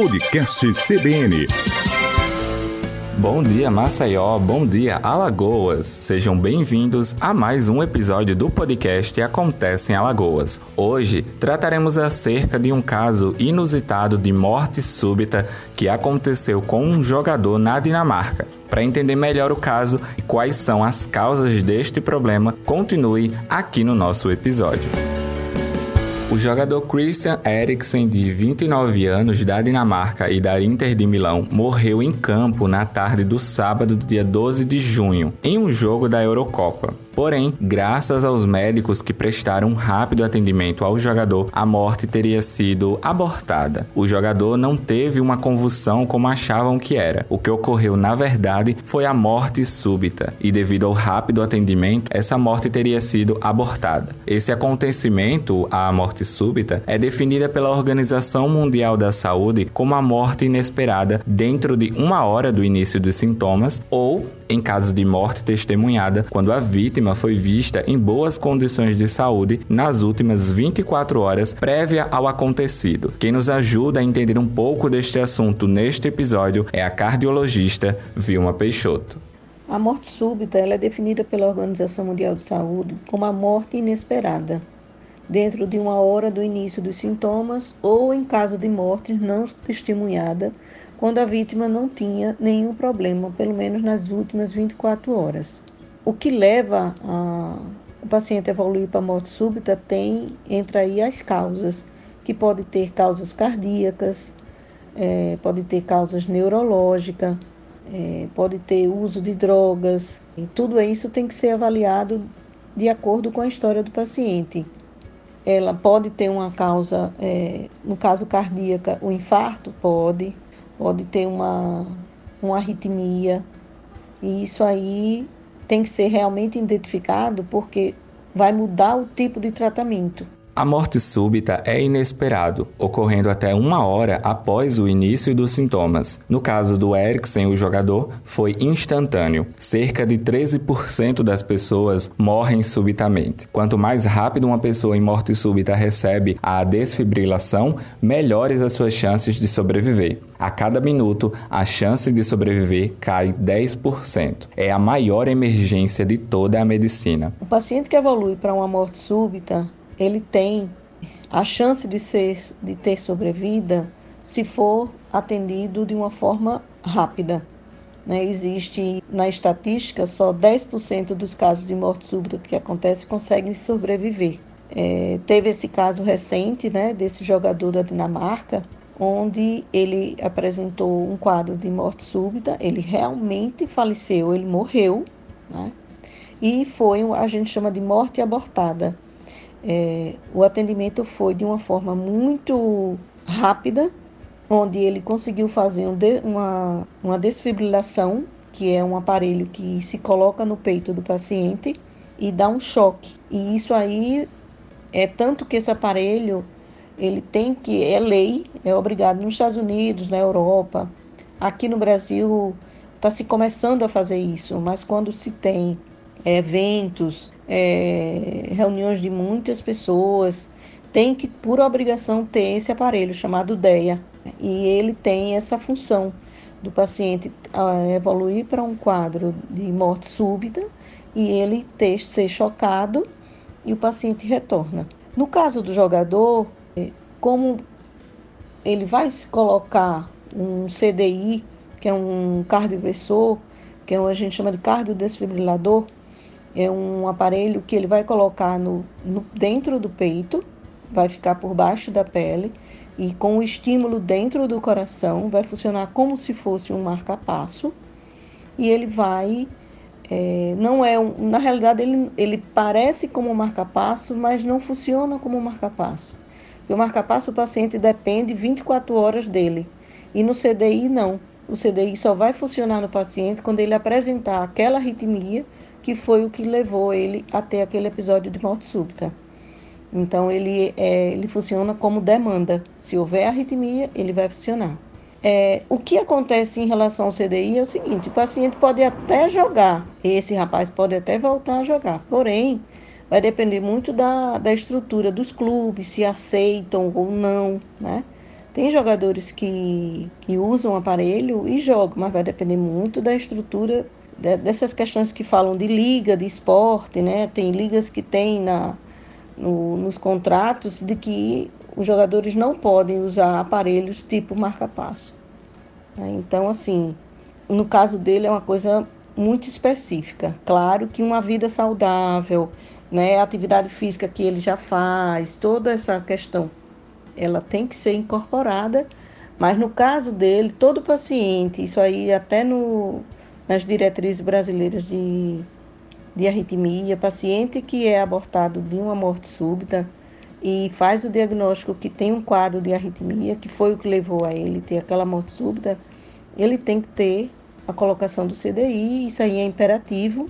Podcast CBN. Bom dia, Maceió. Bom dia, Alagoas. Sejam bem-vindos a mais um episódio do podcast Acontece em Alagoas. Hoje trataremos acerca de um caso inusitado de morte súbita que aconteceu com um jogador na Dinamarca. Para entender melhor o caso e quais são as causas deste problema, continue aqui no nosso episódio. O jogador Christian Eriksen, de 29 anos, da Dinamarca e da Inter de Milão, morreu em campo na tarde do sábado, dia 12 de junho, em um jogo da Eurocopa. Porém, graças aos médicos que prestaram um rápido atendimento ao jogador, a morte teria sido abortada. O jogador não teve uma convulsão como achavam que era. O que ocorreu, na verdade, foi a morte súbita, e devido ao rápido atendimento, essa morte teria sido abortada. Esse acontecimento, a morte súbita, é definida pela Organização Mundial da Saúde como a morte inesperada dentro de uma hora do início dos sintomas ou em caso de morte testemunhada, quando a vítima foi vista em boas condições de saúde nas últimas 24 horas prévia ao acontecido. Quem nos ajuda a entender um pouco deste assunto neste episódio é a cardiologista Vilma Peixoto. A morte súbita é definida pela Organização Mundial de Saúde como a morte inesperada, dentro de uma hora do início dos sintomas ou em caso de morte não testemunhada quando a vítima não tinha nenhum problema, pelo menos nas últimas 24 horas. O que leva a, o paciente a evoluir para a morte súbita tem, entre aí, as causas, que pode ter causas cardíacas, é, pode ter causas neurológicas, é, pode ter uso de drogas, e tudo isso tem que ser avaliado de acordo com a história do paciente. Ela pode ter uma causa, é, no caso cardíaca, o infarto? Pode pode ter uma, uma arritmia. E isso aí tem que ser realmente identificado porque vai mudar o tipo de tratamento. A morte súbita é inesperado, ocorrendo até uma hora após o início dos sintomas. No caso do Eriksen, o jogador, foi instantâneo. Cerca de 13% das pessoas morrem subitamente. Quanto mais rápido uma pessoa em morte súbita recebe a desfibrilação, melhores as suas chances de sobreviver. A cada minuto, a chance de sobreviver cai 10%. É a maior emergência de toda a medicina. O paciente que evolui para uma morte súbita ele tem a chance de, ser, de ter sobrevida se for atendido de uma forma rápida. Né? Existe na estatística só 10% dos casos de morte súbita que acontece conseguem sobreviver. É, teve esse caso recente né, desse jogador da Dinamarca, onde ele apresentou um quadro de morte súbita, ele realmente faleceu, ele morreu, né? e foi, a gente chama de morte abortada. É, o atendimento foi de uma forma muito rápida, onde ele conseguiu fazer um de, uma, uma desfibrilação, que é um aparelho que se coloca no peito do paciente e dá um choque. E isso aí é tanto que esse aparelho ele tem que é lei, é obrigado nos Estados Unidos, na Europa, aqui no Brasil está se começando a fazer isso, mas quando se tem eventos, é, reuniões de muitas pessoas, tem que, por obrigação, ter esse aparelho chamado DEA. E ele tem essa função do paciente evoluir para um quadro de morte súbita e ele ter, ser chocado e o paciente retorna. No caso do jogador, é, como ele vai se colocar um CDI, que é um cardioversor, que é o a gente chama de cardiodesfibrilador, é um aparelho que ele vai colocar no, no, dentro do peito, vai ficar por baixo da pele e com o estímulo dentro do coração vai funcionar como se fosse um marca-passo e ele vai é, não é um, na realidade ele, ele parece como um marca-passo, mas não funciona como um marca-passo. O marca-passo o paciente depende 24 horas dele e no CDI não. O CDI só vai funcionar no paciente quando ele apresentar aquela arritmia que foi o que levou ele até aquele episódio de morte súbita. Então ele, é, ele funciona como demanda. Se houver arritmia, ele vai funcionar. É, o que acontece em relação ao CDI é o seguinte: o paciente pode até jogar, esse rapaz pode até voltar a jogar, porém, vai depender muito da, da estrutura dos clubes, se aceitam ou não, né? Tem jogadores que, que usam aparelho e jogam, mas vai depender muito da estrutura dessas questões que falam de liga, de esporte, né? Tem ligas que tem na, no, nos contratos de que os jogadores não podem usar aparelhos tipo marca-passo. Né? Então, assim, no caso dele é uma coisa muito específica. Claro que uma vida saudável, né, atividade física que ele já faz, toda essa questão ela tem que ser incorporada, mas no caso dele, todo paciente, isso aí até no, nas diretrizes brasileiras de, de arritmia, paciente que é abortado de uma morte súbita e faz o diagnóstico que tem um quadro de arritmia, que foi o que levou a ele ter aquela morte súbita, ele tem que ter a colocação do CDI, isso aí é imperativo,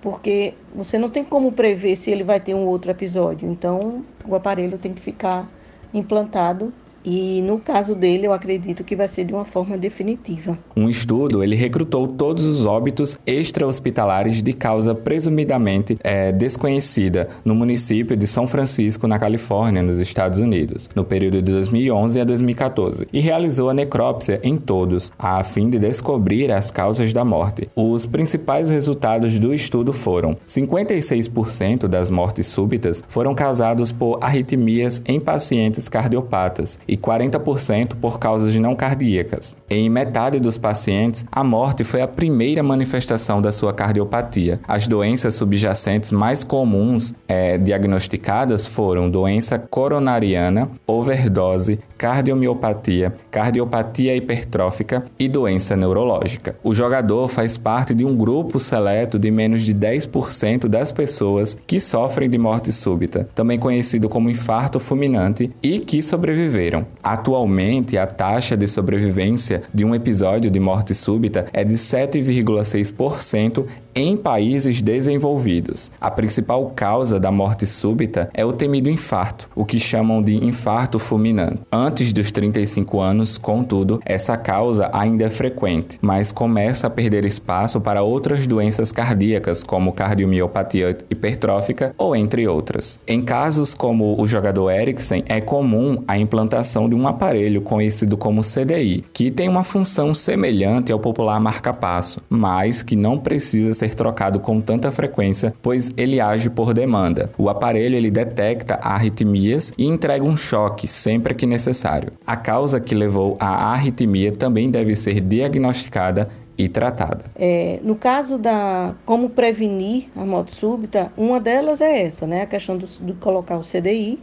porque você não tem como prever se ele vai ter um outro episódio. Então, o aparelho tem que ficar implantado e no caso dele, eu acredito que vai ser de uma forma definitiva. Um estudo, ele recrutou todos os óbitos extra-hospitalares de causa presumidamente é, desconhecida no município de São Francisco, na Califórnia, nos Estados Unidos, no período de 2011 a 2014, e realizou a necrópsia em todos, a fim de descobrir as causas da morte. Os principais resultados do estudo foram: 56% das mortes súbitas foram causadas por arritmias em pacientes cardiopatas e 40% por causas não cardíacas. Em metade dos pacientes, a morte foi a primeira manifestação da sua cardiopatia. As doenças subjacentes mais comuns é, diagnosticadas foram doença coronariana, overdose, cardiomiopatia, cardiopatia hipertrófica e doença neurológica. O jogador faz parte de um grupo seleto de menos de 10% das pessoas que sofrem de morte súbita, também conhecido como infarto fulminante, e que sobreviveram. Atualmente, a taxa de sobrevivência de um episódio de morte súbita é de 7,6% em países desenvolvidos. A principal causa da morte súbita é o temido infarto, o que chamam de infarto fulminante. Antes dos 35 anos, contudo, essa causa ainda é frequente, mas começa a perder espaço para outras doenças cardíacas, como cardiomiopatia hipertrófica ou entre outras. Em casos como o jogador Eriksen, é comum a implantação de um aparelho conhecido como CDI, que tem uma função semelhante ao popular marca-passo, mas que não precisa ser ser trocado com tanta frequência, pois ele age por demanda. O aparelho ele detecta arritmias e entrega um choque sempre que necessário. A causa que levou à arritmia também deve ser diagnosticada e tratada. É, no caso da como prevenir a morte súbita, uma delas é essa, né? A questão do, de colocar o CDI.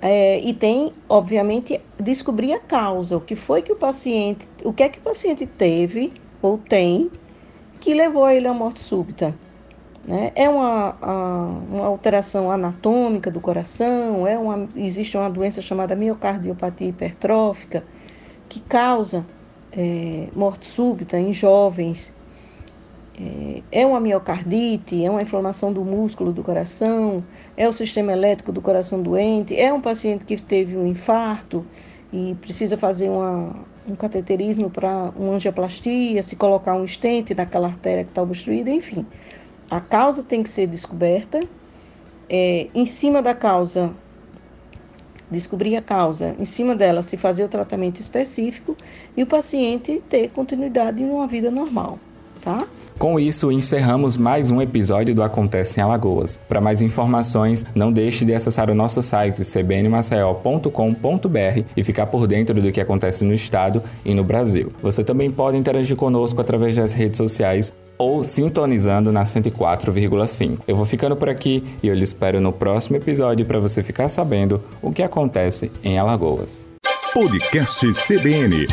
É, e tem, obviamente, descobrir a causa, o que foi que o paciente, o que é que o paciente teve ou tem que levou ele à morte súbita. Né? É uma, a, uma alteração anatômica do coração, é uma, existe uma doença chamada miocardiopatia hipertrófica que causa é, morte súbita em jovens. É, é uma miocardite, é uma inflamação do músculo do coração, é o sistema elétrico do coração doente, é um paciente que teve um infarto e precisa fazer uma, um cateterismo para uma angioplastia, se colocar um estente naquela artéria que está obstruída, enfim. A causa tem que ser descoberta. É, em cima da causa, descobrir a causa, em cima dela se fazer o tratamento específico e o paciente ter continuidade em uma vida normal, tá? Com isso, encerramos mais um episódio do Acontece em Alagoas. Para mais informações, não deixe de acessar o nosso site cbnmaceió.com.br e ficar por dentro do que acontece no estado e no Brasil. Você também pode interagir conosco através das redes sociais ou sintonizando na 104,5. Eu vou ficando por aqui e eu lhe espero no próximo episódio para você ficar sabendo o que acontece em Alagoas. Podcast CBN.